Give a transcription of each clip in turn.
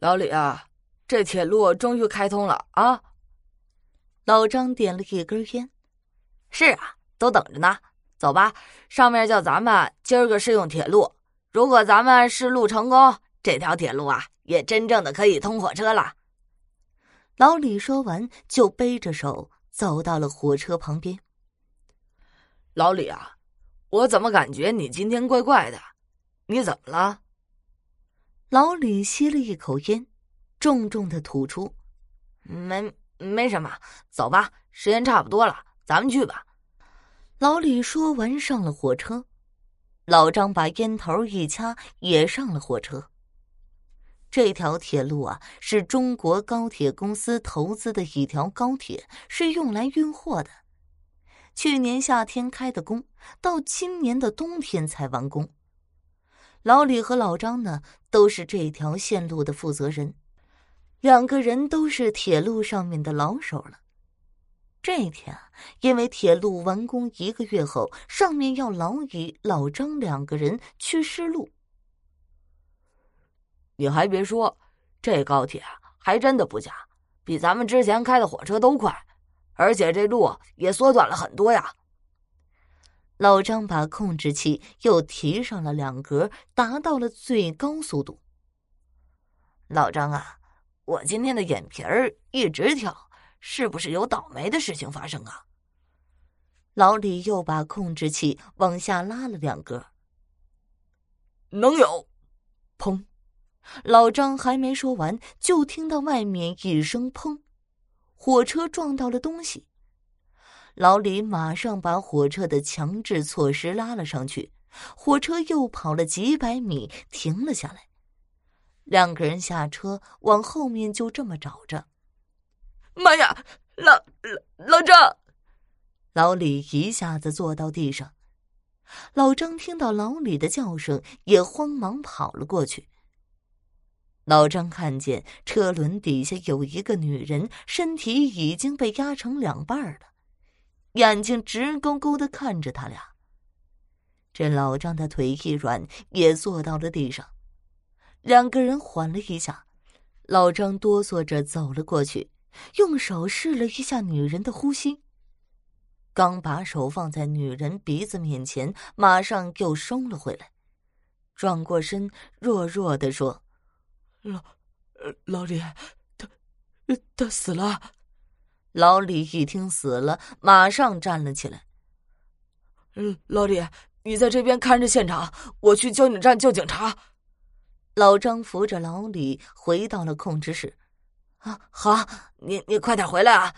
老李啊，这铁路终于开通了啊！老张点了一根烟。是啊，都等着呢。走吧，上面叫咱们今儿个试用铁路。如果咱们试路成功，这条铁路啊，也真正的可以通火车了。老李说完，就背着手走到了火车旁边。老李啊，我怎么感觉你今天怪怪的？你怎么了？老李吸了一口烟，重重的吐出：“没没什么，走吧，时间差不多了，咱们去吧。”老李说完，上了火车。老张把烟头一掐，也上了火车。这条铁路啊，是中国高铁公司投资的一条高铁，是用来运货的。去年夏天开的工，到今年的冬天才完工。老李和老张呢，都是这条线路的负责人，两个人都是铁路上面的老手了。这一天啊，因为铁路完工一个月后，上面要老李、老张两个人去试路。你还别说，这高铁还真的不假，比咱们之前开的火车都快，而且这路也缩短了很多呀。老张把控制器又提上了两格，达到了最高速度。老张啊，我今天的眼皮儿一直跳。是不是有倒霉的事情发生啊？老李又把控制器往下拉了两格。能有？砰！老张还没说完，就听到外面一声砰，火车撞到了东西。老李马上把火车的强制措施拉了上去，火车又跑了几百米，停了下来。两个人下车，往后面就这么找着。妈呀，老老老张！老李一下子坐到地上。老张听到老李的叫声，也慌忙跑了过去。老张看见车轮底下有一个女人，身体已经被压成两半了，眼睛直勾勾的看着他俩。这老张的腿一软，也坐到了地上。两个人缓了一下，老张哆嗦着走了过去。用手试了一下女人的呼吸，刚把手放在女人鼻子面前，马上又收了回来，转过身，弱弱的说：“老，老李，他，他死了。”老李一听死了，马上站了起来：“嗯老李，你在这边看着现场，我去交警站叫警察。”老张扶着老李回到了控制室。啊，好，你你快点回来啊！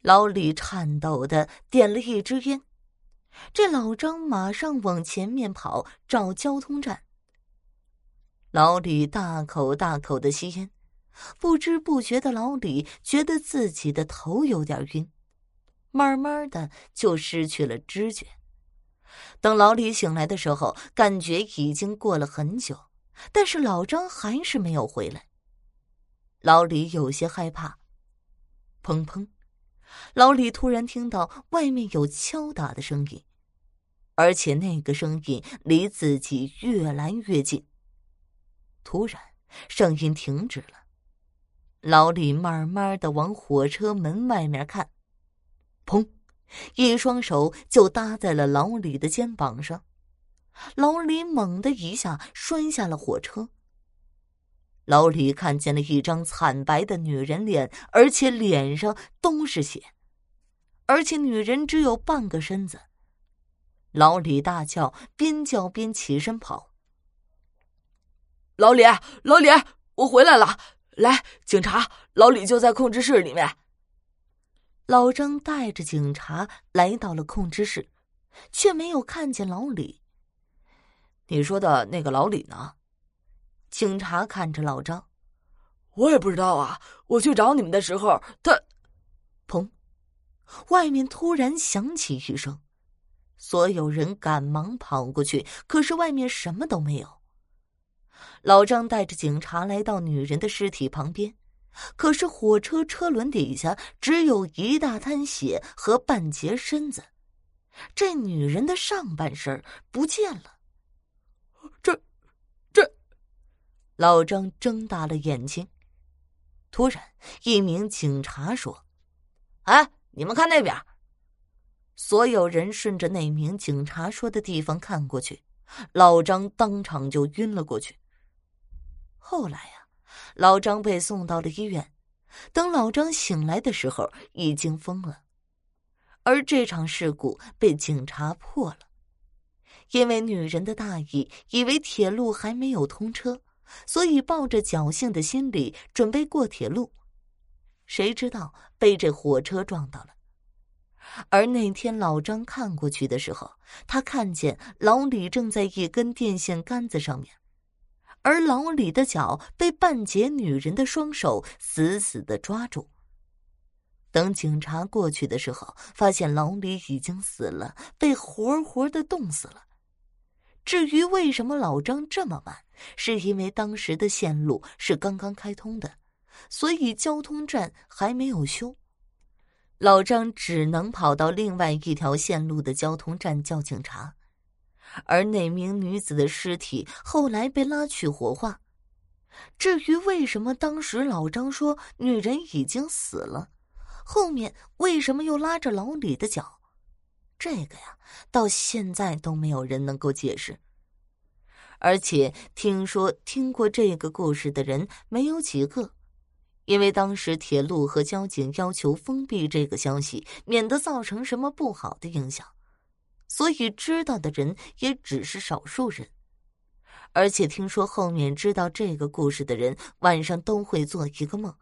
老李颤抖的点了一支烟，这老张马上往前面跑，找交通站。老李大口大口的吸烟，不知不觉的，老李觉得自己的头有点晕，慢慢的就失去了知觉。等老李醒来的时候，感觉已经过了很久，但是老张还是没有回来。老李有些害怕，砰砰！老李突然听到外面有敲打的声音，而且那个声音离自己越来越近。突然，声音停止了。老李慢慢的往火车门外面看，砰！一双手就搭在了老李的肩膀上，老李猛的一下摔下了火车。老李看见了一张惨白的女人脸，而且脸上都是血，而且女人只有半个身子。老李大叫，边叫边起身跑。老李，老李，我回来了！来，警察，老李就在控制室里面。老张带着警察来到了控制室，却没有看见老李。你说的那个老李呢？警察看着老张，我也不知道啊。我去找你们的时候，他，砰！外面突然响起一声，所有人赶忙跑过去，可是外面什么都没有。老张带着警察来到女人的尸体旁边，可是火车车轮底下只有一大滩血和半截身子，这女人的上半身不见了。这。这老张睁大了眼睛。突然，一名警察说：“哎，你们看那边！”所有人顺着那名警察说的地方看过去，老张当场就晕了过去。后来呀，老张被送到了医院。等老张醒来的时候，已经疯了。而这场事故被警察破了，因为女人的大意，以为铁路还没有通车，所以抱着侥幸的心理准备过铁路，谁知道被这火车撞到了。而那天老张看过去的时候，他看见老李正在一根电线杆子上面，而老李的脚被半截女人的双手死死的抓住。等警察过去的时候，发现老李已经死了，被活活的冻死了。至于为什么老张这么慢，是因为当时的线路是刚刚开通的，所以交通站还没有修。老张只能跑到另外一条线路的交通站叫警察，而那名女子的尸体后来被拉去火化。至于为什么当时老张说女人已经死了，后面为什么又拉着老李的脚，这个呀，到现在都没有人能够解释。而且听说听过这个故事的人没有几个。因为当时铁路和交警要求封闭这个消息，免得造成什么不好的影响，所以知道的人也只是少数人。而且听说后面知道这个故事的人，晚上都会做一个梦，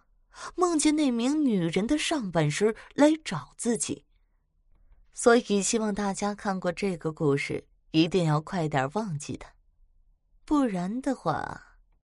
梦见那名女人的上半身来找自己。所以希望大家看过这个故事，一定要快点忘记它，不然的话。